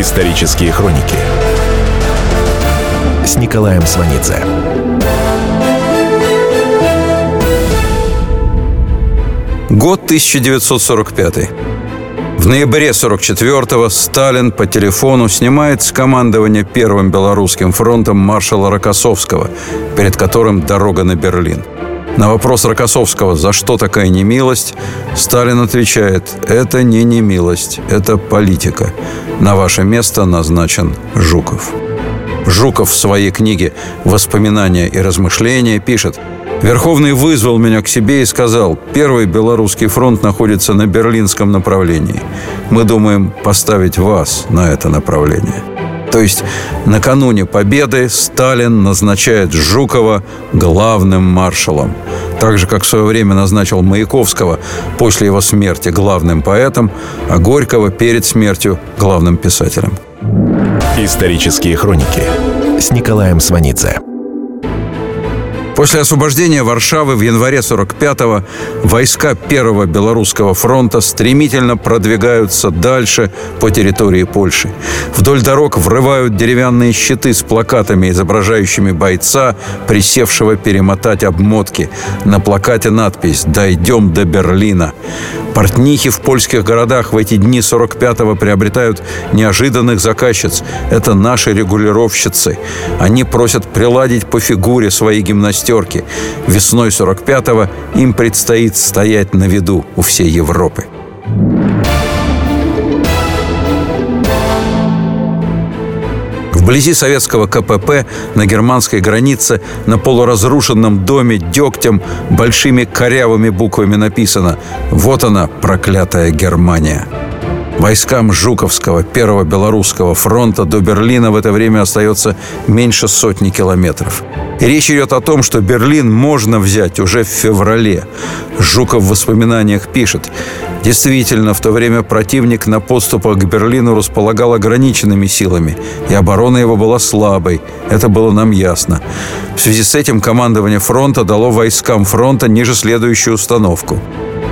Исторические хроники с Николаем Сванидзе. Год 1945. В ноябре 44-го Сталин по телефону снимает с командования Первым Белорусским фронтом маршала Рокоссовского, перед которым дорога на Берлин. На вопрос Рокоссовского «За что такая немилость?» Сталин отвечает «Это не немилость, это политика. На ваше место назначен Жуков». Жуков в своей книге «Воспоминания и размышления» пишет – Верховный вызвал меня к себе и сказал, первый белорусский фронт находится на берлинском направлении. Мы думаем поставить вас на это направление. То есть накануне победы Сталин назначает Жукова главным маршалом. Так же, как в свое время назначил Маяковского после его смерти главным поэтом, а Горького перед смертью главным писателем. Исторические хроники с Николаем Сванидзе. После освобождения Варшавы в январе 45-го войска Первого Белорусского фронта стремительно продвигаются дальше по территории Польши. Вдоль дорог врывают деревянные щиты с плакатами, изображающими бойца, присевшего перемотать обмотки. На плакате надпись «Дойдем до Берлина». Портнихи в польских городах в эти дни 45-го приобретают неожиданных заказчиц. Это наши регулировщицы. Они просят приладить по фигуре свои гимнастерки. Весной 45-го им предстоит стоять на виду у всей Европы. Вблизи советского КПП на германской границе на полуразрушенном доме дегтем большими корявыми буквами написано «Вот она, проклятая Германия». Войскам Жуковского Первого Белорусского фронта до Берлина в это время остается меньше сотни километров. И речь идет о том, что Берлин можно взять уже в феврале. Жуков в воспоминаниях пишет. Действительно, в то время противник на подступах к Берлину располагал ограниченными силами, и оборона его была слабой. Это было нам ясно. В связи с этим командование фронта дало войскам фронта ниже следующую установку.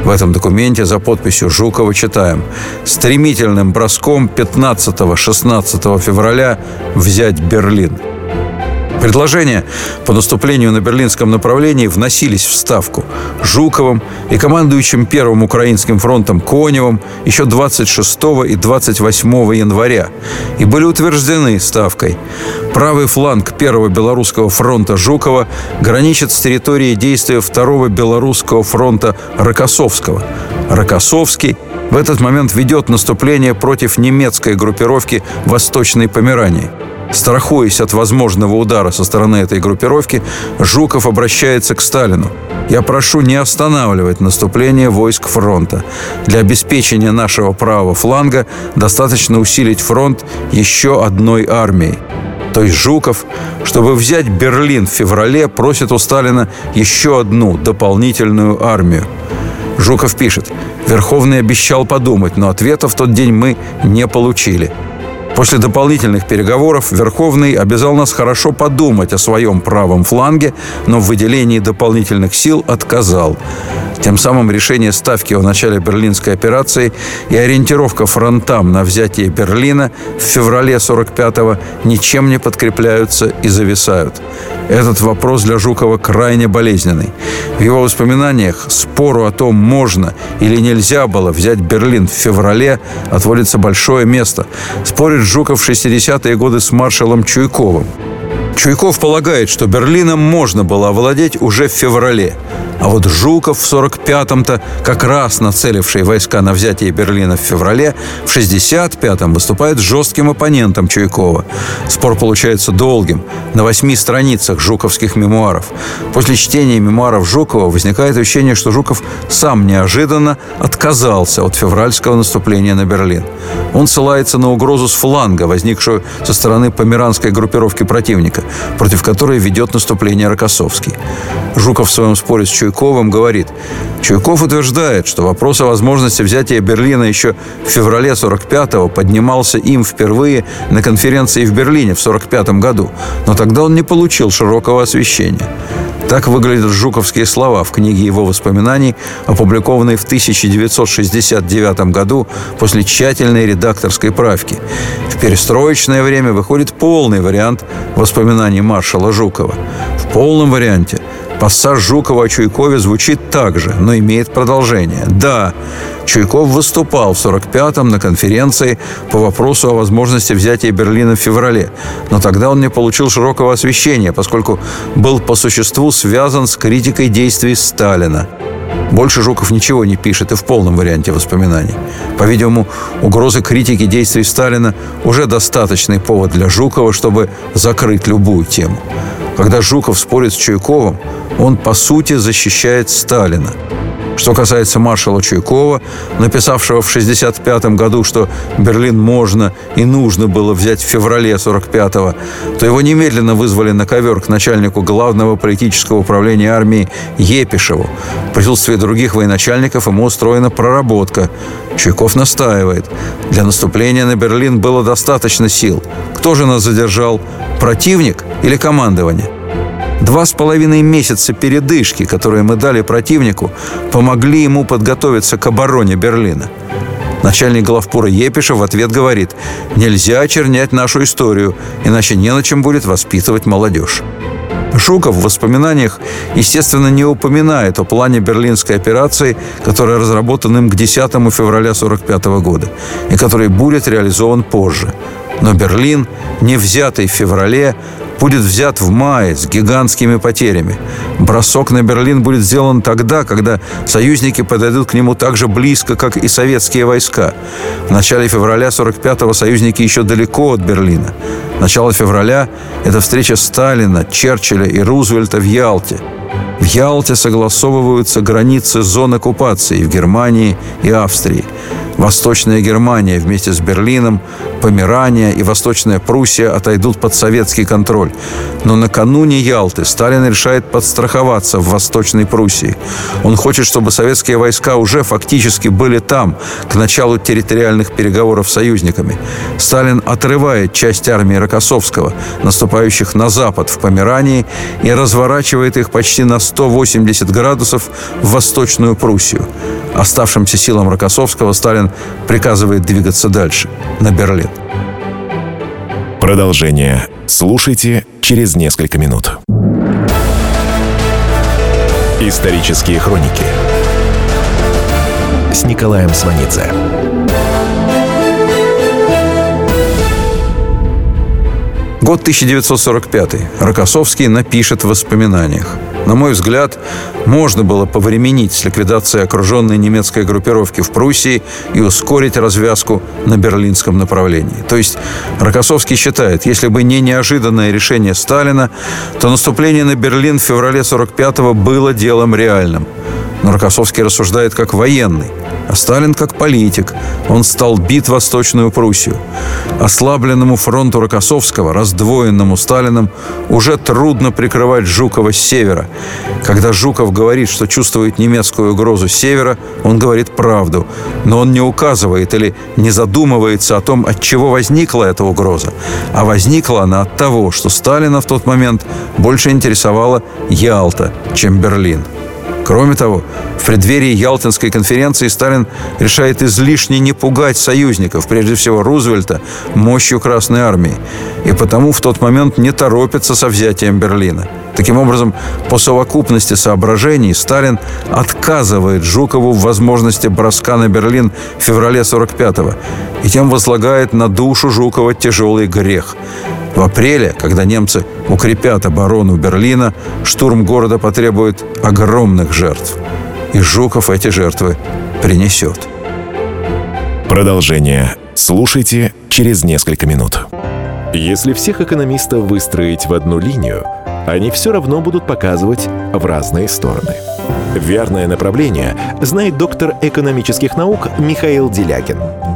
В этом документе за подписью Жукова читаем «Стремительным броском 15-16 февраля взять Берлин». Предложения по наступлению на берлинском направлении вносились в Ставку Жуковым и командующим Первым Украинским фронтом Коневым еще 26 и 28 января и были утверждены Ставкой. Правый фланг Первого Белорусского фронта Жукова граничит с территорией действия Второго Белорусского фронта Рокоссовского. Рокоссовский в этот момент ведет наступление против немецкой группировки Восточной Померании – Страхуясь от возможного удара со стороны этой группировки, Жуков обращается к Сталину. «Я прошу не останавливать наступление войск фронта. Для обеспечения нашего правого фланга достаточно усилить фронт еще одной армией». То есть Жуков, чтобы взять Берлин в феврале, просит у Сталина еще одну дополнительную армию. Жуков пишет, Верховный обещал подумать, но ответа в тот день мы не получили – После дополнительных переговоров Верховный обязал нас хорошо подумать о своем правом фланге, но в выделении дополнительных сил отказал. Тем самым решение ставки о начале берлинской операции и ориентировка фронтам на взятие Берлина в феврале 45-го ничем не подкрепляются и зависают. Этот вопрос для Жукова крайне болезненный. В его воспоминаниях спору о том, можно или нельзя было взять Берлин в феврале, отводится большое место. Спорит Жуков в 60-е годы с маршалом Чуйковым. Чуйков полагает, что Берлином можно было овладеть уже в феврале. А вот Жуков в 45-м-то, как раз нацеливший войска на взятие Берлина в феврале, в 65-м выступает жестким оппонентом Чуйкова. Спор получается долгим, на восьми страницах жуковских мемуаров. После чтения мемуаров Жукова возникает ощущение, что Жуков сам неожиданно отказался от февральского наступления на Берлин. Он ссылается на угрозу с фланга, возникшую со стороны померанской группировки противника, против которой ведет наступление Рокоссовский. Жуков в своем споре с Чуйковым Чуйковым говорит, Чуйков утверждает, что вопрос о возможности взятия Берлина еще в феврале 45-го поднимался им впервые на конференции в Берлине в 45 году, но тогда он не получил широкого освещения. Так выглядят жуковские слова в книге его воспоминаний, опубликованной в 1969 году после тщательной редакторской правки. В перестроечное время выходит полный вариант воспоминаний маршала Жукова. В полном варианте Пассаж Жукова о Чуйкове звучит так же, но имеет продолжение. Да, Чуйков выступал в 45-м на конференции по вопросу о возможности взятия Берлина в феврале, но тогда он не получил широкого освещения, поскольку был по существу связан с критикой действий Сталина. Больше Жуков ничего не пишет и в полном варианте воспоминаний. По-видимому, угрозы критики действий Сталина уже достаточный повод для Жукова, чтобы закрыть любую тему. Когда Жуков спорит с Чуйковым, он, по сути, защищает Сталина. Что касается маршала Чуйкова, написавшего в 1965 году, что Берлин можно и нужно было взять в феврале 45-го, то его немедленно вызвали на ковер к начальнику главного политического управления армии Епишеву. В присутствии других военачальников ему устроена проработка. Чуйков настаивает. Для наступления на Берлин было достаточно сил. Кто же нас задержал? Противник или командование? Два с половиной месяца передышки, которые мы дали противнику, помогли ему подготовиться к обороне Берлина. Начальник главпура Епишев в ответ говорит, нельзя очернять нашу историю, иначе не на чем будет воспитывать молодежь. Жуков в воспоминаниях, естественно, не упоминает о плане Берлинской операции, который разработан им к 10 февраля 1945 года и который будет реализован позже. Но Берлин, не взятый в феврале, будет взят в мае с гигантскими потерями. Бросок на Берлин будет сделан тогда, когда союзники подойдут к нему так же близко, как и советские войска. В начале февраля 45-го союзники еще далеко от Берлина. Начало февраля – это встреча Сталина, Черчилля и Рузвельта в Ялте. В Ялте согласовываются границы зон оккупации в Германии и Австрии. Восточная Германия вместе с Берлином, Померания и Восточная Пруссия отойдут под советский контроль. Но накануне Ялты Сталин решает подстраховаться в Восточной Пруссии. Он хочет, чтобы советские войска уже фактически были там, к началу территориальных переговоров с союзниками. Сталин отрывает часть армии Рокоссовского, наступающих на запад в Померании, и разворачивает их почти на 180 градусов в Восточную Пруссию. Оставшимся силам Рокоссовского Сталин приказывает двигаться дальше, на Берлин. Продолжение слушайте через несколько минут. Исторические хроники с Николаем Сванидзе. Год 1945. Рокоссовский напишет в воспоминаниях. На мой взгляд, можно было повременить с ликвидацией окруженной немецкой группировки в Пруссии и ускорить развязку на берлинском направлении. То есть Рокоссовский считает, если бы не неожиданное решение Сталина, то наступление на Берлин в феврале 45-го было делом реальным. Но Рокоссовский рассуждает как военный – а Сталин как политик. Он стал бит Восточную Пруссию. Ослабленному фронту Рокоссовского, раздвоенному Сталином, уже трудно прикрывать Жукова с севера. Когда Жуков говорит, что чувствует немецкую угрозу с севера, он говорит правду. Но он не указывает или не задумывается о том, от чего возникла эта угроза. А возникла она от того, что Сталина в тот момент больше интересовала Ялта, чем Берлин. Кроме того, в преддверии Ялтинской конференции Сталин решает излишне не пугать союзников, прежде всего Рузвельта, мощью Красной Армии. И потому в тот момент не торопится со взятием Берлина. Таким образом, по совокупности соображений Сталин отказывает Жукову в возможности броска на Берлин в феврале 45-го и тем возлагает на душу Жукова тяжелый грех. В апреле, когда немцы укрепят оборону Берлина, штурм города потребует огромных жертв. И Жуков эти жертвы принесет. Продолжение слушайте через несколько минут. Если всех экономистов выстроить в одну линию, они все равно будут показывать в разные стороны. Верное направление знает доктор экономических наук Михаил Делягин –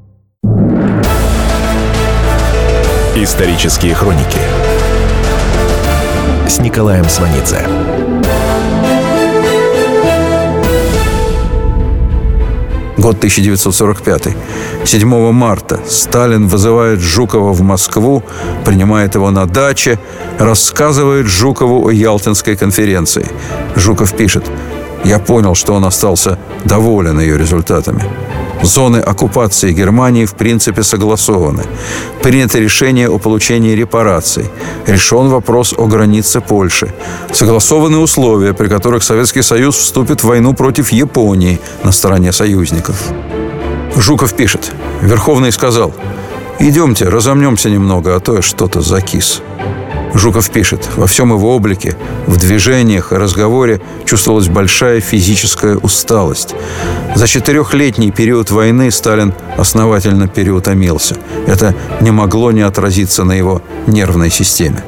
Исторические хроники с Николаем Сванидзе. Год 1945. 7 марта Сталин вызывает Жукова в Москву, принимает его на даче, рассказывает Жукову о Ялтинской конференции. Жуков пишет, «Я понял, что он остался доволен ее результатами. Зоны оккупации Германии в принципе согласованы. Принято решение о получении репараций. Решен вопрос о границе Польши. Согласованы условия, при которых Советский Союз вступит в войну против Японии на стороне союзников. Жуков пишет. Верховный сказал, идемте, разомнемся немного, а то я что-то закис. Жуков пишет, во всем его облике, в движениях и разговоре чувствовалась большая физическая усталость. За четырехлетний период войны Сталин основательно переутомился. Это не могло не отразиться на его нервной системе.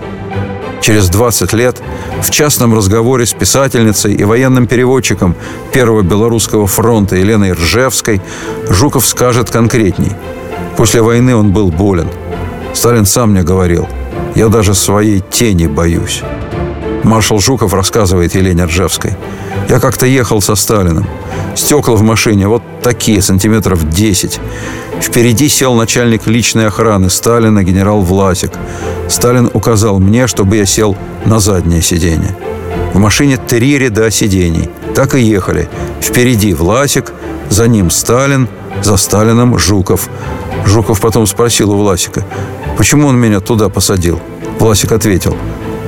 Через 20 лет в частном разговоре с писательницей и военным переводчиком Первого Белорусского фронта Еленой Ржевской Жуков скажет конкретней. После войны он был болен. Сталин сам мне говорил – я даже своей тени боюсь. Маршал Жуков рассказывает Елене Ржевской. Я как-то ехал со Сталиным. Стекла в машине вот такие, сантиметров 10. Впереди сел начальник личной охраны Сталина, генерал Власик. Сталин указал мне, чтобы я сел на заднее сиденье. В машине три ряда сидений. Так и ехали. Впереди Власик, за ним Сталин, за Сталином Жуков. Жуков потом спросил у Власика, почему он меня туда посадил? Власик ответил,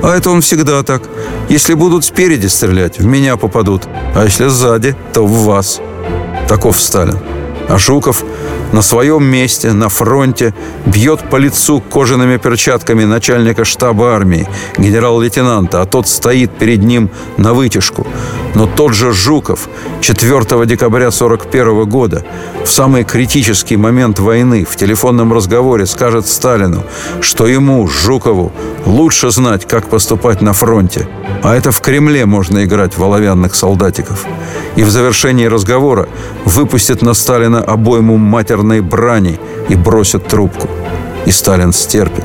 а это он всегда так. Если будут спереди стрелять, в меня попадут, а если сзади, то в вас. Таков Сталин. А Жуков на своем месте, на фронте, бьет по лицу кожаными перчатками начальника штаба армии, генерал-лейтенанта, а тот стоит перед ним на вытяжку. Но тот же Жуков 4 декабря 1941 года в самый критический момент войны в телефонном разговоре скажет Сталину, что ему, Жукову, лучше знать, как поступать на фронте. А это в Кремле можно играть в оловянных солдатиков. И в завершении разговора выпустит на Сталина обойму матерной брани и бросит трубку. И Сталин стерпит.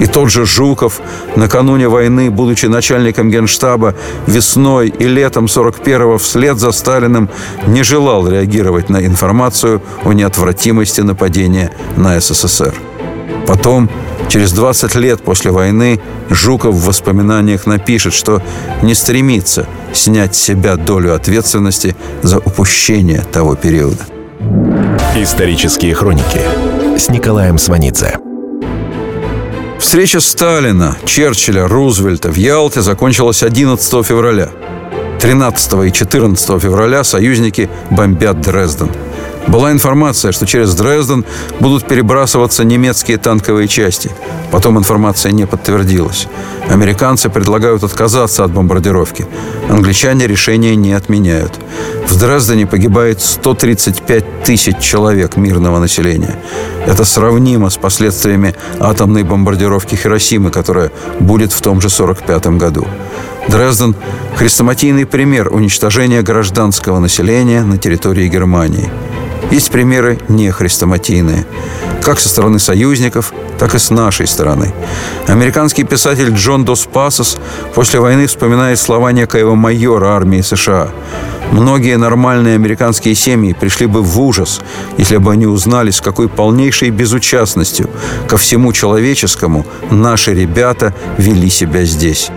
И тот же Жуков, накануне войны, будучи начальником генштаба, весной и летом 41-го вслед за Сталиным не желал реагировать на информацию о неотвратимости нападения на СССР. Потом, через 20 лет после войны, Жуков в воспоминаниях напишет, что не стремится снять с себя долю ответственности за упущение того периода. Исторические хроники с Николаем Сванидзе. Встреча Сталина, Черчилля, Рузвельта в Ялте закончилась 11 февраля. 13 и 14 февраля союзники бомбят Дрезден. Была информация, что через Дрезден будут перебрасываться немецкие танковые части. Потом информация не подтвердилась. Американцы предлагают отказаться от бомбардировки. Англичане решение не отменяют. В Дрездене погибает 135 тысяч человек мирного населения. Это сравнимо с последствиями атомной бомбардировки Хиросимы, которая будет в том же 1945 году. Дрезден – хрестоматийный пример уничтожения гражданского населения на территории Германии. Есть примеры не хрестоматийные, как со стороны союзников, так и с нашей стороны. Американский писатель Джон Дос Пасос после войны вспоминает слова некоего майора армии США. Многие нормальные американские семьи пришли бы в ужас, если бы они узнали, с какой полнейшей безучастностью ко всему человеческому наши ребята вели себя здесь.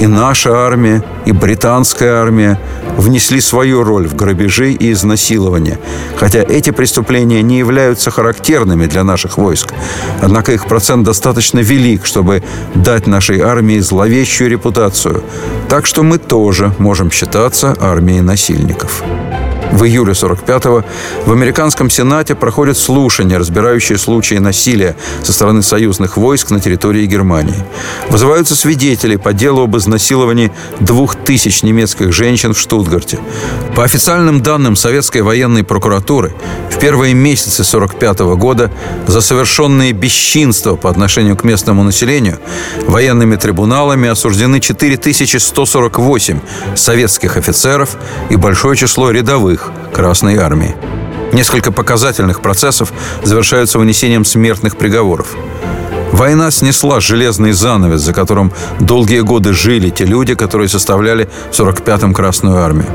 И наша армия, и британская армия внесли свою роль в грабежи и изнасилования, хотя эти преступления не являются характерными для наших войск. Однако их процент достаточно велик, чтобы дать нашей армии зловещую репутацию. Так что мы тоже можем считаться армией насильников. В июле 45-го в американском Сенате проходят слушания, разбирающие случаи насилия со стороны союзных войск на территории Германии. Вызываются свидетели по делу об изнасиловании двух тысяч немецких женщин в Штутгарте. По официальным данным советской военной прокуратуры, в первые месяцы 45 -го года за совершенные бесчинства по отношению к местному населению военными трибуналами осуждены 4148 советских офицеров и большое число рядовых Красной Армии. Несколько показательных процессов завершаются вынесением смертных приговоров. Война снесла железный занавес, за которым долгие годы жили те люди, которые составляли в 45-м Красную Армию.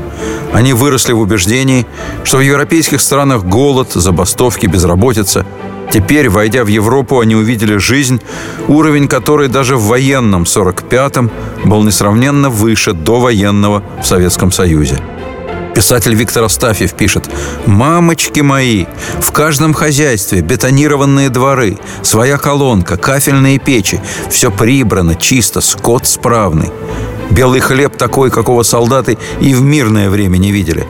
Они выросли в убеждении, что в европейских странах голод, забастовки, безработица. Теперь, войдя в Европу, они увидели жизнь, уровень которой даже в военном 45-м был несравненно выше до военного в Советском Союзе. Писатель Виктор Астафьев пишет «Мамочки мои, в каждом хозяйстве бетонированные дворы, своя колонка, кафельные печи, все прибрано, чисто, скот справный». Белый хлеб такой, какого солдаты и в мирное время не видели.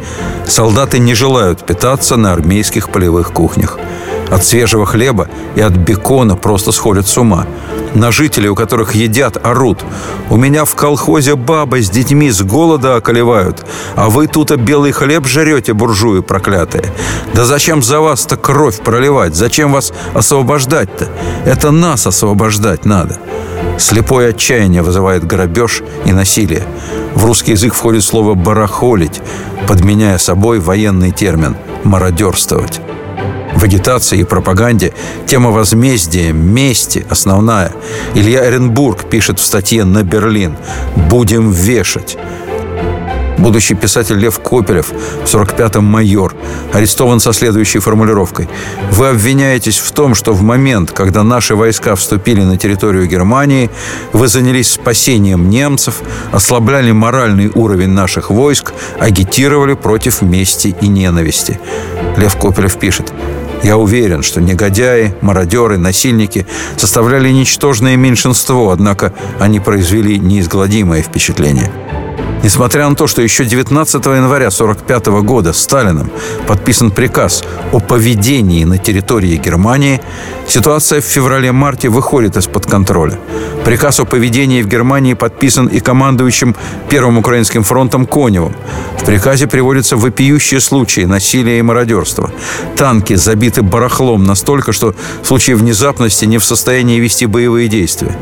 Солдаты не желают питаться на армейских полевых кухнях. От свежего хлеба и от бекона просто сходят с ума. На жителей, у которых едят, орут. У меня в колхозе бабы с детьми с голода околевают, а вы тут белый хлеб жрете, буржуи проклятые. Да зачем за вас-то кровь проливать? Зачем вас освобождать-то? Это нас освобождать надо. Слепое отчаяние вызывает грабеж и насилие. В русский язык входит слово «барахолить», подменяя собой военный термин «мародерствовать». В агитации и пропаганде тема возмездия, мести основная. Илья Эренбург пишет в статье на Берлин «Будем вешать». Будущий писатель Лев Копелев в 45-м майор арестован со следующей формулировкой. Вы обвиняетесь в том, что в момент, когда наши войска вступили на территорию Германии, вы занялись спасением немцев, ослабляли моральный уровень наших войск, агитировали против мести и ненависти. Лев Копелев пишет. Я уверен, что негодяи, мародеры, насильники составляли ничтожное меньшинство, однако они произвели неизгладимое впечатление. Несмотря на то, что еще 19 января 1945 года Сталином подписан приказ о поведении на территории Германии, ситуация в феврале-марте выходит из-под контроля. Приказ о поведении в Германии подписан и командующим Первым Украинским фронтом Коневым. В приказе приводятся вопиющие случаи насилия и мародерства. Танки забиты барахлом настолько, что в случае внезапности не в состоянии вести боевые действия.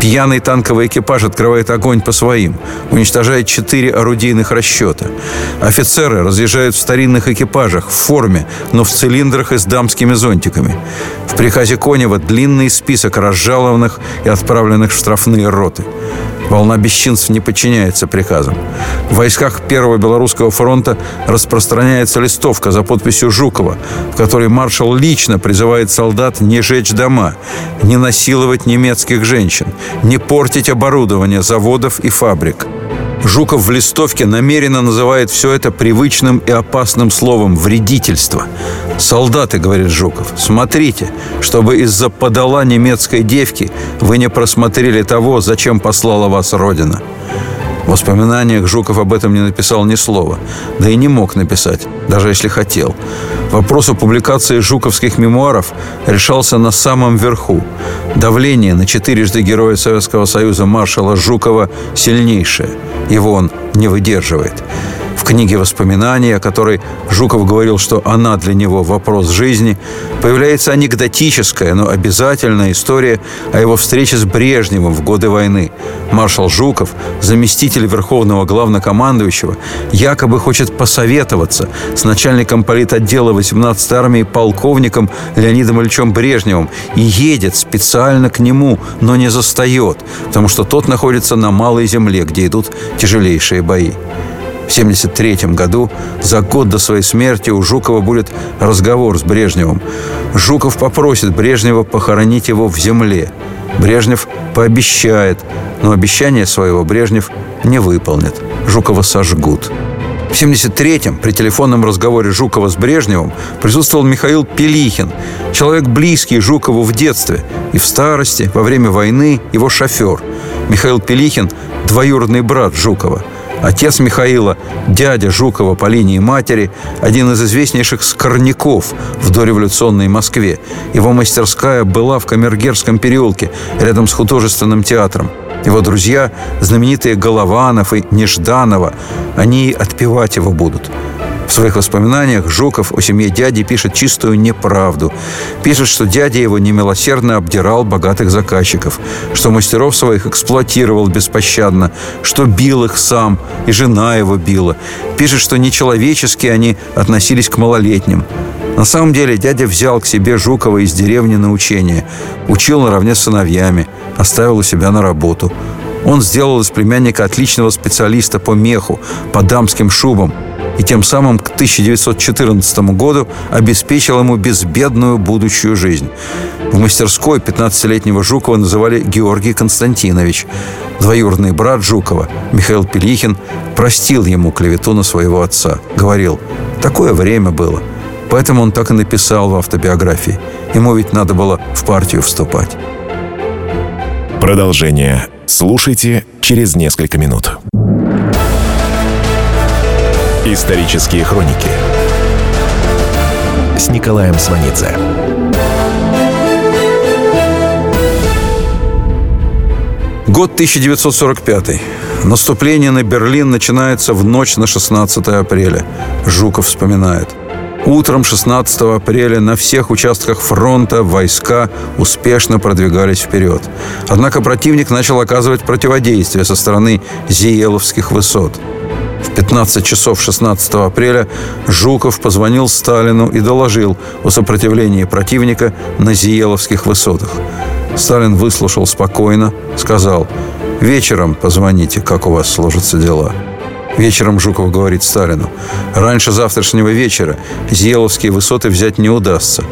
Пьяный танковый экипаж открывает огонь по своим, уничтожает четыре орудийных расчета. Офицеры разъезжают в старинных экипажах, в форме, но в цилиндрах и с дамскими зонтиками. В приказе Конева длинный список разжалованных и отправленных в штрафные роты. Волна бесчинств не подчиняется приказам. В войсках Первого Белорусского фронта распространяется листовка за подписью Жукова, в которой маршал лично призывает солдат не жечь дома, не насиловать немецких женщин, не портить оборудование заводов и фабрик – Жуков в листовке намеренно называет все это привычным и опасным словом «вредительство». «Солдаты», — говорит Жуков, — «смотрите, чтобы из-за подала немецкой девки вы не просмотрели того, зачем послала вас Родина». В воспоминаниях Жуков об этом не написал ни слова, да и не мог написать, даже если хотел. Вопрос о публикации жуковских мемуаров решался на самом верху. Давление на четырежды Героя Советского Союза маршала Жукова сильнейшее. Его он не выдерживает в книге воспоминаний, о которой Жуков говорил, что она для него вопрос жизни, появляется анекдотическая, но обязательная история о его встрече с Брежневым в годы войны. Маршал Жуков, заместитель верховного главнокомандующего, якобы хочет посоветоваться с начальником политотдела 18-й армии полковником Леонидом Ильичем Брежневым и едет специально к нему, но не застает, потому что тот находится на малой земле, где идут тяжелейшие бои. В 1973 году, за год до своей смерти, у Жукова будет разговор с Брежневым. Жуков попросит Брежнева похоронить его в земле. Брежнев пообещает, но обещание своего Брежнев не выполнит. Жукова сожгут. В 1973-м при телефонном разговоре Жукова с Брежневым присутствовал Михаил Пелихин, человек близкий Жукову в детстве и в старости, во время войны его шофер. Михаил Пелихин – двоюродный брат Жукова – Отец Михаила, дядя Жукова по линии матери, один из известнейших скорняков в дореволюционной Москве. Его мастерская была в Камергерском переулке, рядом с художественным театром. Его друзья, знаменитые Голованов и Нежданова, они отпевать его будут. В своих воспоминаниях Жуков о семье дяди пишет чистую неправду. Пишет, что дядя его немилосердно обдирал богатых заказчиков, что мастеров своих эксплуатировал беспощадно, что бил их сам, и жена его била. Пишет, что нечеловечески они относились к малолетним. На самом деле дядя взял к себе Жукова из деревни на учение, учил наравне с сыновьями, оставил у себя на работу. Он сделал из племянника отличного специалиста по меху, по дамским шубам – и тем самым к 1914 году обеспечил ему безбедную будущую жизнь. В мастерской 15-летнего Жукова называли Георгий Константинович. Двоюродный брат Жукова, Михаил Пелихин, простил ему клевету на своего отца. Говорил, такое время было. Поэтому он так и написал в автобиографии. Ему ведь надо было в партию вступать. Продолжение слушайте через несколько минут. Исторические хроники с Николаем Сванидзе. Год 1945. Наступление на Берлин начинается в ночь на 16 апреля. Жуков вспоминает. Утром 16 апреля на всех участках фронта войска успешно продвигались вперед. Однако противник начал оказывать противодействие со стороны Зиеловских высот – 15 часов 16 апреля Жуков позвонил Сталину и доложил о сопротивлении противника на Зиеловских высотах. Сталин выслушал спокойно, сказал «Вечером позвоните, как у вас сложатся дела». Вечером Жуков говорит Сталину «Раньше завтрашнего вечера Зиеловские высоты взять не удастся».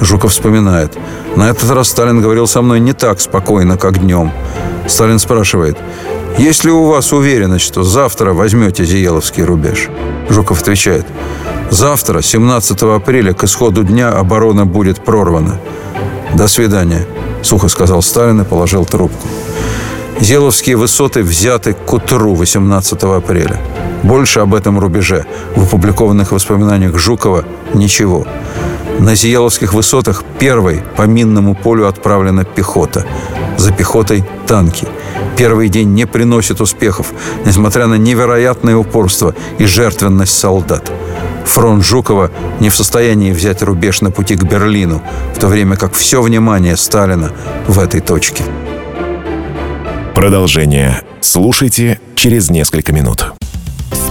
Жуков вспоминает «На этот раз Сталин говорил со мной не так спокойно, как днем». Сталин спрашивает есть ли у вас уверенность, что завтра возьмете Зиеловский рубеж? Жуков отвечает. Завтра, 17 апреля, к исходу дня оборона будет прорвана. До свидания, сухо сказал Сталин и положил трубку. Зеловские высоты взяты к утру 18 апреля. Больше об этом рубеже в опубликованных воспоминаниях Жукова ничего. На Зиеловских высотах первой по минному полю отправлена пехота. За пехотой – танки – Первый день не приносит успехов, несмотря на невероятное упорство и жертвенность солдат. Фронт Жукова не в состоянии взять рубеж на пути к Берлину, в то время как все внимание Сталина в этой точке. Продолжение слушайте через несколько минут.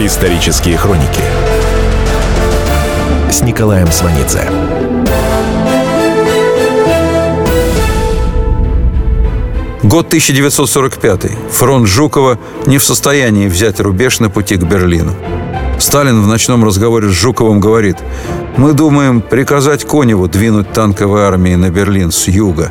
Исторические хроники с Николаем Сванидзе. Год 1945. Фронт Жукова не в состоянии взять рубеж на пути к Берлину. Сталин в ночном разговоре с Жуковым говорит, «Мы думаем приказать Коневу двинуть танковой армии на Берлин с юга».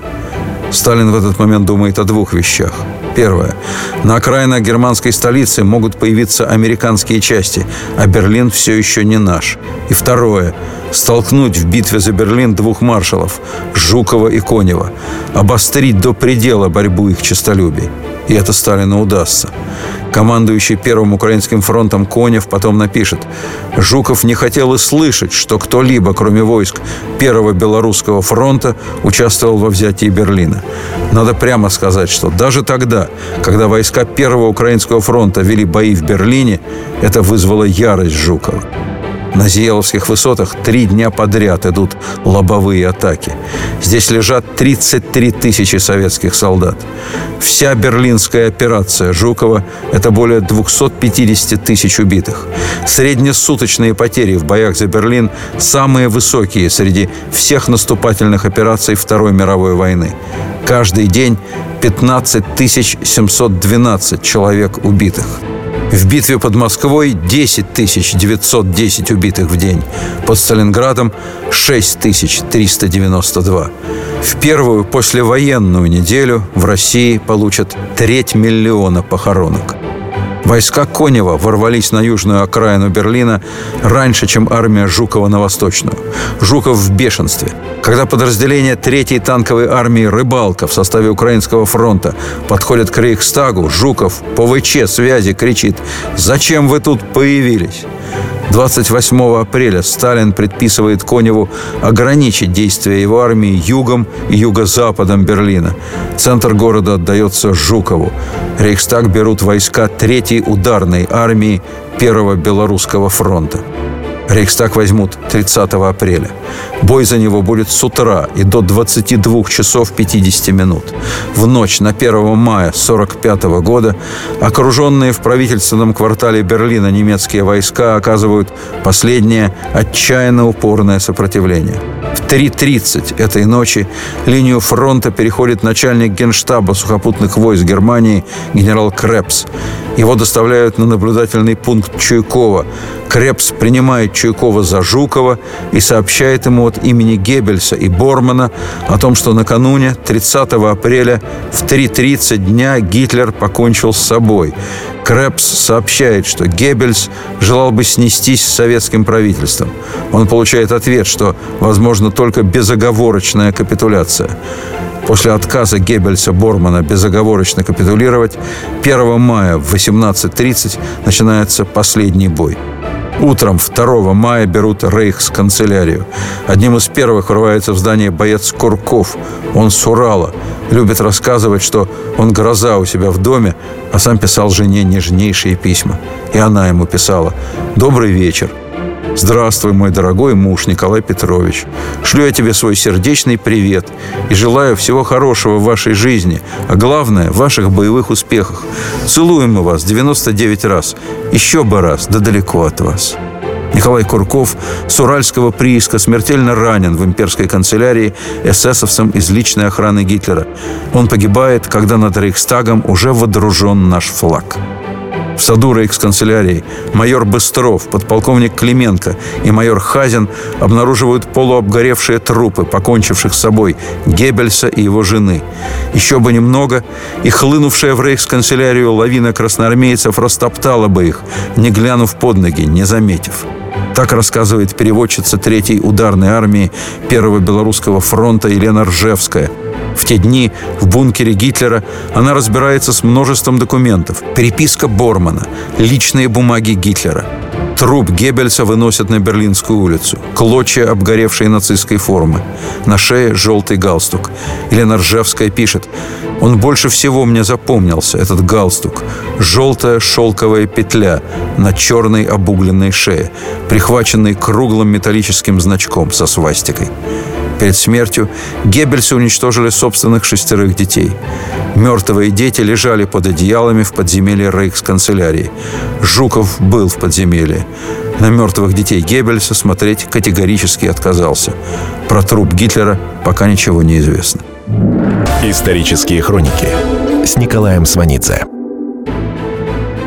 Сталин в этот момент думает о двух вещах. Первое. На окраинах германской столицы могут появиться американские части, а Берлин все еще не наш. И второе. Столкнуть в битве за Берлин двух маршалов – Жукова и Конева. Обострить до предела борьбу их честолюбий. И это Сталину удастся. Командующий Первым Украинским фронтом Конев потом напишет «Жуков не хотел и слышать, что кто-либо, кроме войск Первого Белорусского фронта, участвовал во взятии Берлина. Надо прямо сказать, что даже тогда, когда войска Первого Украинского фронта вели бои в Берлине, это вызвало ярость Жукова. На Зиеловских высотах три дня подряд идут лобовые атаки. Здесь лежат 33 тысячи советских солдат. Вся берлинская операция Жукова – это более 250 тысяч убитых. Среднесуточные потери в боях за Берлин самые высокие среди всех наступательных операций Второй мировой войны. Каждый день 15 712 человек убитых. В битве под Москвой 10 910 убитых в день. Под Сталинградом 6 392. В первую послевоенную неделю в России получат треть миллиона похоронок. Войска Конева ворвались на южную окраину Берлина раньше, чем армия Жукова на восточную. Жуков в бешенстве. Когда подразделение 3-й танковой армии «Рыбалка» в составе Украинского фронта подходит к Рейхстагу, Жуков по ВЧ связи кричит «Зачем вы тут появились?» 28 апреля Сталин предписывает Коневу ограничить действия его армии югом и юго-западом Берлина. Центр города отдается Жукову. Рейхстаг берут войска Третьей ударной армии Первого Белорусского фронта. Рейхстаг возьмут 30 апреля. Бой за него будет с утра и до 22 часов 50 минут. В ночь на 1 мая 1945 года окруженные в правительственном квартале Берлина немецкие войска оказывают последнее отчаянно упорное сопротивление. В 3.30 этой ночи линию фронта переходит начальник генштаба сухопутных войск Германии генерал Крепс. Его доставляют на наблюдательный пункт Чуйкова. Крепс принимает Чуйкова за Жукова и сообщает ему от имени Геббельса и Бормана о том, что накануне, 30 апреля, в 3.30 дня Гитлер покончил с собой. Крепс сообщает, что Геббельс желал бы снестись с советским правительством. Он получает ответ, что возможно только безоговорочная капитуляция. После отказа Геббельса Бормана безоговорочно капитулировать 1 мая в 18.30 начинается последний бой. Утром 2 мая берут Рейхс-канцелярию. Одним из первых врывается в здание боец Курков. Он с Урала. Любит рассказывать, что он гроза у себя в доме, а сам писал жене нежнейшие письма. И она ему писала «Добрый вечер. Здравствуй, мой дорогой муж Николай Петрович. Шлю я тебе свой сердечный привет и желаю всего хорошего в вашей жизни, а главное, в ваших боевых успехах. Целуем мы вас 99 раз, еще бы раз, да далеко от вас. Николай Курков с уральского прииска смертельно ранен в имперской канцелярии эсэсовцем из личной охраны Гитлера. Он погибает, когда над Рейхстагом уже водружен наш флаг. В саду рейхсканцелярии майор Быстров, подполковник Клименко и майор Хазин обнаруживают полуобгоревшие трупы, покончивших с собой Геббельса и его жены. Еще бы немного, и хлынувшая в рейхсканцелярию лавина красноармейцев растоптала бы их, не глянув под ноги, не заметив. Так рассказывает переводчица Третьей ударной армии Первого Белорусского фронта Елена Ржевская – в те дни в бункере Гитлера она разбирается с множеством документов. Переписка Бормана, личные бумаги Гитлера. Труп Геббельса выносят на Берлинскую улицу. Клочья обгоревшей нацистской формы. На шее желтый галстук. Елена Ржевская пишет. «Он больше всего мне запомнился, этот галстук. Желтая шелковая петля на черной обугленной шее, прихваченной круглым металлическим значком со свастикой. Перед смертью Геббельсы уничтожили собственных шестерых детей. Мертвые дети лежали под одеялами в подземелье рейхсканцелярии. Жуков был в подземелье. На мертвых детей Геббельса смотреть категорически отказался. Про труп Гитлера пока ничего не известно. Исторические хроники с Николаем Сванидзе.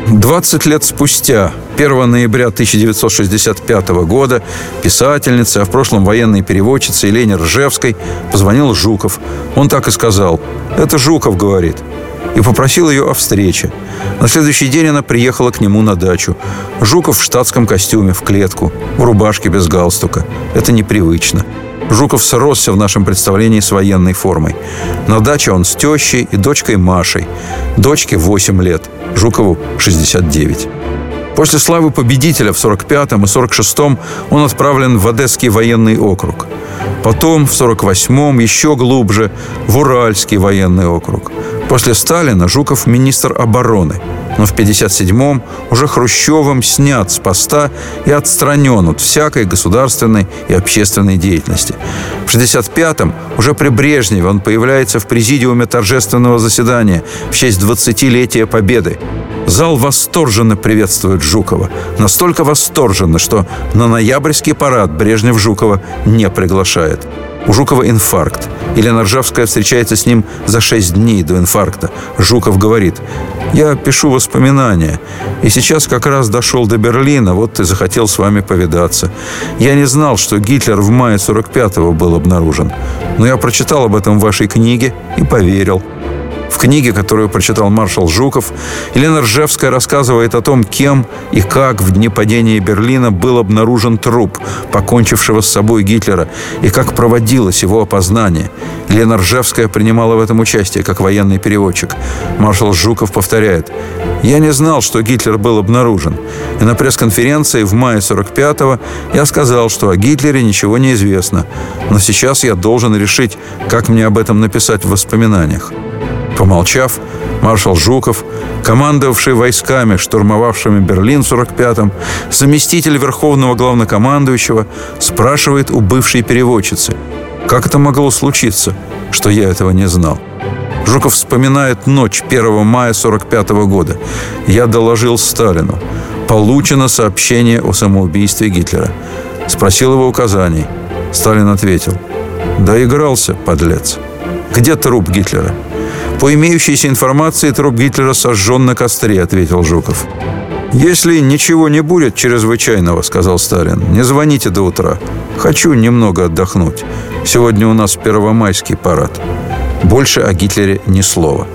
20 лет спустя, 1 ноября 1965 года, писательница, а в прошлом военной переводчице Елене Ржевской позвонил Жуков. Он так и сказал. «Это Жуков, — говорит, и попросил ее о встрече. На следующий день она приехала к нему на дачу. Жуков в штатском костюме, в клетку, в рубашке без галстука. Это непривычно. Жуков сросся в нашем представлении с военной формой. На даче он с тещей и дочкой Машей. Дочке 8 лет, Жукову 69. После славы победителя в 45-м и 46-м он отправлен в Одесский военный округ. Потом в 48-м еще глубже в Уральский военный округ. После Сталина Жуков министр обороны – но в 1957-м уже Хрущевым снят с поста и отстранен от всякой государственной и общественной деятельности. В 1965-м уже при Брежневе он появляется в президиуме торжественного заседания в честь 20-летия Победы. Зал восторженно приветствует Жукова. Настолько восторженно, что на ноябрьский парад Брежнев Жукова не приглашает. У Жукова инфаркт. Елена Ржавская встречается с ним за шесть дней до инфаркта. Жуков говорит, «Я пишу воспоминания, и сейчас как раз дошел до Берлина, вот и захотел с вами повидаться. Я не знал, что Гитлер в мае 45-го был обнаружен, но я прочитал об этом в вашей книге и поверил». В книге, которую прочитал маршал Жуков, Елена Ржевская рассказывает о том, кем и как в дни падения Берлина был обнаружен труп, покончившего с собой Гитлера, и как проводилось его опознание. Елена Ржевская принимала в этом участие как военный переводчик. Маршал Жуков повторяет, «Я не знал, что Гитлер был обнаружен. И на пресс-конференции в мае 45-го я сказал, что о Гитлере ничего не известно. Но сейчас я должен решить, как мне об этом написать в воспоминаниях». Помолчав, маршал Жуков, командовавший войсками, штурмовавшими Берлин в 45-м, заместитель верховного главнокомандующего, спрашивает у бывшей переводчицы, как это могло случиться, что я этого не знал. Жуков вспоминает ночь 1 мая 45 -го года. Я доложил Сталину. Получено сообщение о самоубийстве Гитлера. Спросил его указаний. Сталин ответил. Доигрался, подлец. Где труп Гитлера? «По имеющейся информации, труп Гитлера сожжен на костре», — ответил Жуков. «Если ничего не будет чрезвычайного», — сказал Сталин, — «не звоните до утра. Хочу немного отдохнуть. Сегодня у нас первомайский парад». Больше о Гитлере ни слова.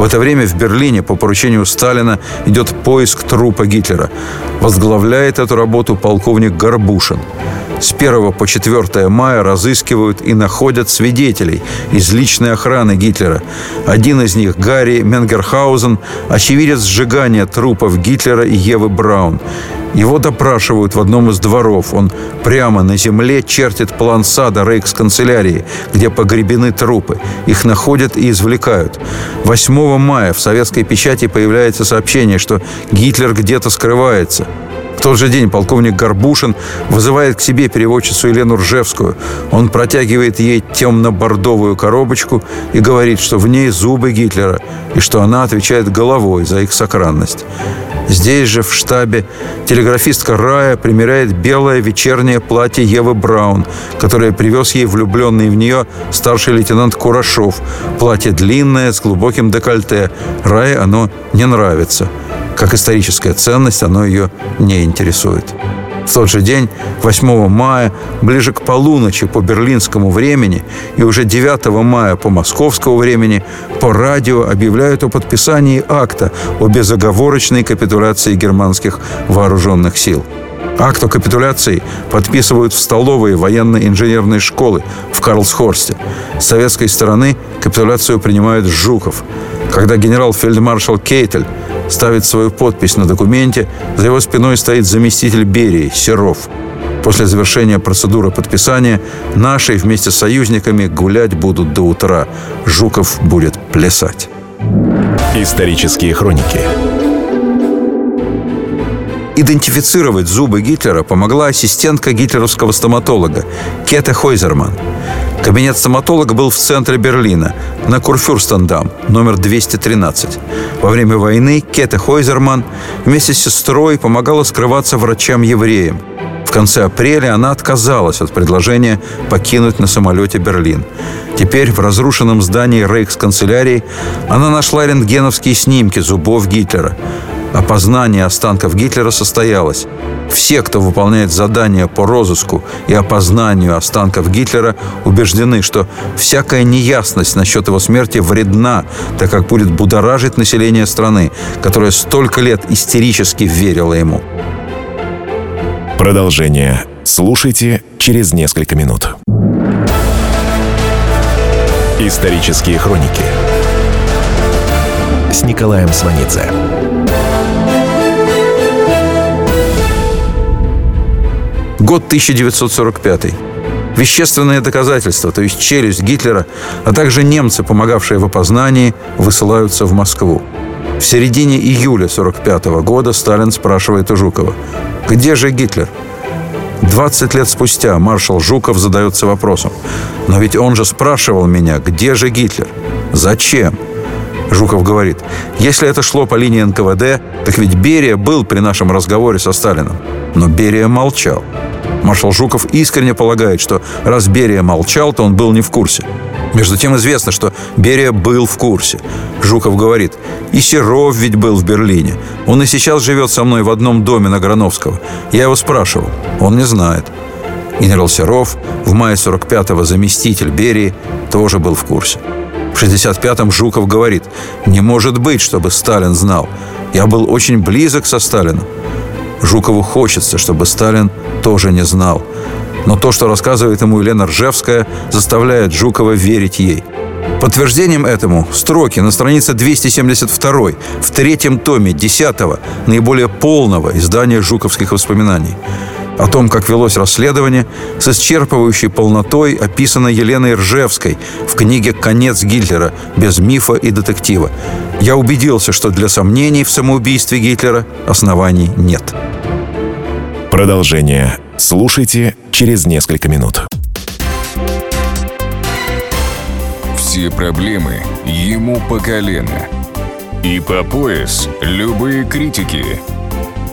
В это время в Берлине по поручению Сталина идет поиск трупа Гитлера. Возглавляет эту работу полковник Горбушин. С 1 по 4 мая разыскивают и находят свидетелей из личной охраны Гитлера. Один из них, Гарри Менгерхаузен, очевидец сжигания трупов Гитлера и Евы Браун. Его допрашивают в одном из дворов. Он прямо на земле чертит план сада рейхсканцелярии, где погребены трупы. Их находят и извлекают. 8 мая в советской печати появляется сообщение, что Гитлер где-то скрывается. В тот же день полковник Горбушин вызывает к себе переводчицу Елену Ржевскую. Он протягивает ей темно-бордовую коробочку и говорит, что в ней зубы Гитлера, и что она отвечает головой за их сохранность. Здесь же, в штабе, телеграфистка Рая примеряет белое вечернее платье Евы Браун, которое привез ей влюбленный в нее старший лейтенант Курашов. Платье длинное, с глубоким декольте. Рае оно не нравится. Как историческая ценность оно ее не интересует. В тот же день, 8 мая, ближе к полуночи по берлинскому времени и уже 9 мая по московскому времени по радио объявляют о подписании акта о безоговорочной капитуляции германских вооруженных сил. Акт о капитуляции подписывают в столовой военно-инженерной школы в Карлсхорсте. С советской стороны капитуляцию принимает Жуков. Когда генерал-фельдмаршал Кейтель ставит свою подпись на документе, за его спиной стоит заместитель Берии, Серов. После завершения процедуры подписания наши вместе с союзниками гулять будут до утра. Жуков будет плясать. Исторические хроники Идентифицировать зубы Гитлера помогла ассистентка гитлеровского стоматолога Кета Хойзерман. Кабинет стоматолога был в центре Берлина, на Курфюрстендам, номер 213. Во время войны Кета Хойзерман вместе с сестрой помогала скрываться врачам-евреям. В конце апреля она отказалась от предложения покинуть на самолете Берлин. Теперь в разрушенном здании рейхсканцелярии она нашла рентгеновские снимки зубов Гитлера. Опознание останков Гитлера состоялось. Все, кто выполняет задания по розыску и опознанию останков Гитлера, убеждены, что всякая неясность насчет его смерти вредна, так как будет будоражить население страны, которое столько лет истерически верило ему. Продолжение слушайте через несколько минут. Исторические хроники с Николаем Сванидзе. Год 1945. Вещественные доказательства, то есть челюсть Гитлера, а также немцы, помогавшие в опознании, высылаются в Москву. В середине июля 1945 года Сталин спрашивает у Жукова, где же Гитлер? 20 лет спустя маршал Жуков задается вопросом, но ведь он же спрашивал меня, где же Гитлер? Зачем? Жуков говорит, если это шло по линии НКВД, так ведь Берия был при нашем разговоре со Сталином. Но Берия молчал. Маршал Жуков искренне полагает, что раз Берия молчал, то он был не в курсе. Между тем известно, что Берия был в курсе. Жуков говорит, и Серов ведь был в Берлине. Он и сейчас живет со мной в одном доме на Грановского. Я его спрашивал. Он не знает. Генерал Серов, в мае 45-го заместитель Берии, тоже был в курсе. В 65-м Жуков говорит, не может быть, чтобы Сталин знал. Я был очень близок со Сталином. Жукову хочется, чтобы Сталин тоже не знал. Но то, что рассказывает ему Елена Ржевская, заставляет Жукова верить ей. Подтверждением этому строки на странице 272 в третьем томе 10 наиболее полного издания жуковских воспоминаний. О том, как велось расследование, с исчерпывающей полнотой описано Еленой Ржевской в книге «Конец Гитлера» без мифа и детектива. Я убедился, что для сомнений в самоубийстве Гитлера оснований нет. Продолжение слушайте через несколько минут. Все проблемы ему по колено. И по пояс любые критики.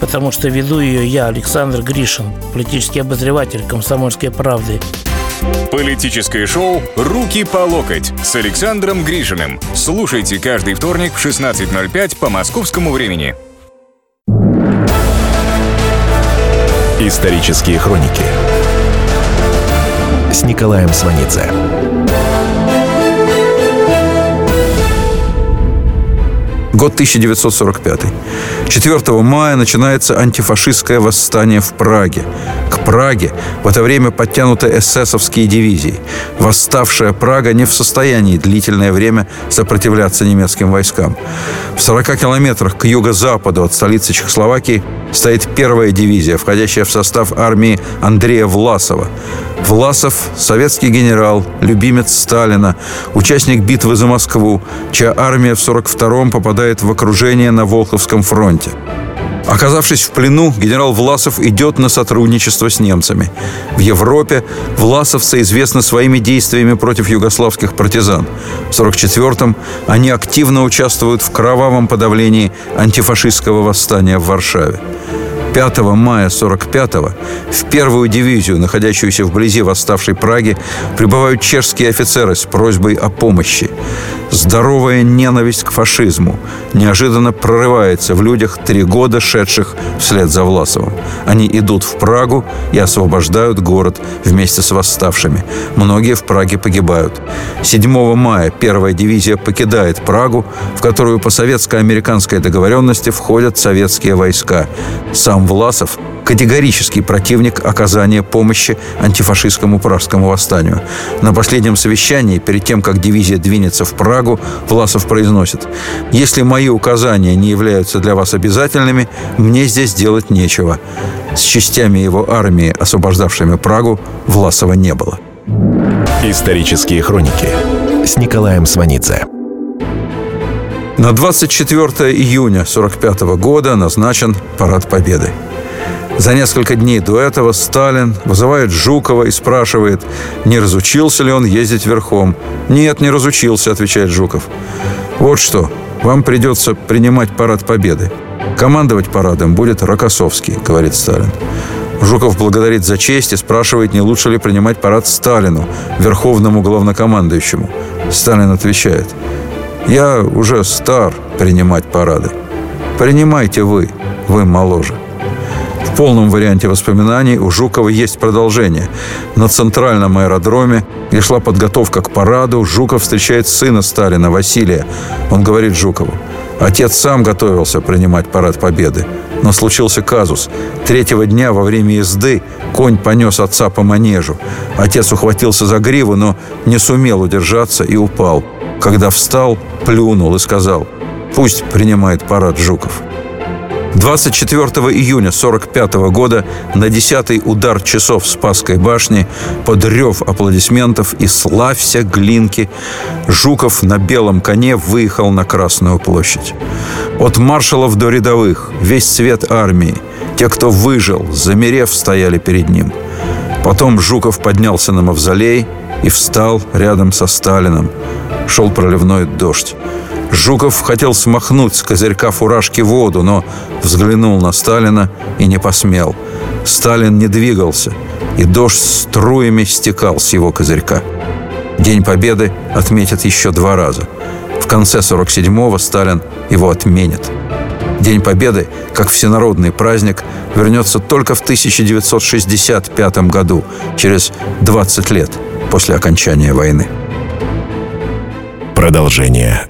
потому что веду ее я, Александр Гришин, политический обозреватель «Комсомольской правды». Политическое шоу «Руки по локоть» с Александром Гришиным. Слушайте каждый вторник в 16.05 по московскому времени. Исторические хроники с Николаем Сванидзе. Год 1945. 4 мая начинается антифашистское восстание в Праге. К Праге в это время подтянуты эсэсовские дивизии. Восставшая Прага не в состоянии длительное время сопротивляться немецким войскам. В 40 километрах к юго-западу от столицы Чехословакии стоит первая дивизия, входящая в состав армии Андрея Власова. Власов – советский генерал, любимец Сталина, участник битвы за Москву, чья армия в 42-м попадает в окружение на Волховском фронте. Оказавшись в плену, генерал Власов идет на сотрудничество с немцами. В Европе власовцы известны своими действиями против югославских партизан. В 1944-м они активно участвуют в кровавом подавлении антифашистского восстания в Варшаве. 5 мая 45-го в первую дивизию, находящуюся вблизи восставшей Праги, прибывают чешские офицеры с просьбой о помощи. Здоровая ненависть к фашизму неожиданно прорывается в людях три года шедших вслед за Власовым. Они идут в Прагу и освобождают город вместе с восставшими. Многие в Праге погибают. 7 мая первая дивизия покидает Прагу, в которую по советско-американской договоренности входят советские войска. Сам Власов категорический противник оказания помощи антифашистскому пражскому восстанию. На последнем совещании, перед тем, как дивизия двинется в Прагу, Власов произносит «Если мои указания не являются для вас обязательными, мне здесь делать нечего». С частями его армии, освобождавшими Прагу, Власова не было. Исторические хроники с Николаем Сванидзе. На 24 июня 1945 года назначен Парад Победы. За несколько дней до этого Сталин вызывает Жукова и спрашивает, не разучился ли он ездить верхом. «Нет, не разучился», — отвечает Жуков. «Вот что, вам придется принимать парад Победы. Командовать парадом будет Рокоссовский», — говорит Сталин. Жуков благодарит за честь и спрашивает, не лучше ли принимать парад Сталину, верховному главнокомандующему. Сталин отвечает, «Я уже стар принимать парады. Принимайте вы, вы моложе». Полном варианте воспоминаний у Жукова есть продолжение. На центральном аэродроме, где шла подготовка к параду, Жуков встречает сына Сталина, Василия. Он говорит Жукову, Отец сам готовился принимать парад Победы. Но случился казус. Третьего дня во время езды конь понес отца по манежу. Отец ухватился за гриву, но не сумел удержаться и упал. Когда встал, плюнул и сказал, пусть принимает парад Жуков. 24 июня 45 года на 10 удар часов Спасской башни под рев аплодисментов и «Славься, Глинки» Жуков на белом коне выехал на Красную площадь. От маршалов до рядовых, весь цвет армии, те, кто выжил, замерев, стояли перед ним. Потом Жуков поднялся на мавзолей и встал рядом со Сталином. Шел проливной дождь. Жуков хотел смахнуть с козырька фуражки воду, но взглянул на Сталина и не посмел. Сталин не двигался, и дождь струями стекал с его козырька. День Победы отметят еще два раза. В конце 47-го Сталин его отменит. День Победы, как всенародный праздник, вернется только в 1965 году, через 20 лет после окончания войны. Продолжение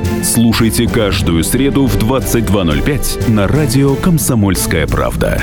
Слушайте каждую среду в 22.05 на радио «Комсомольская правда».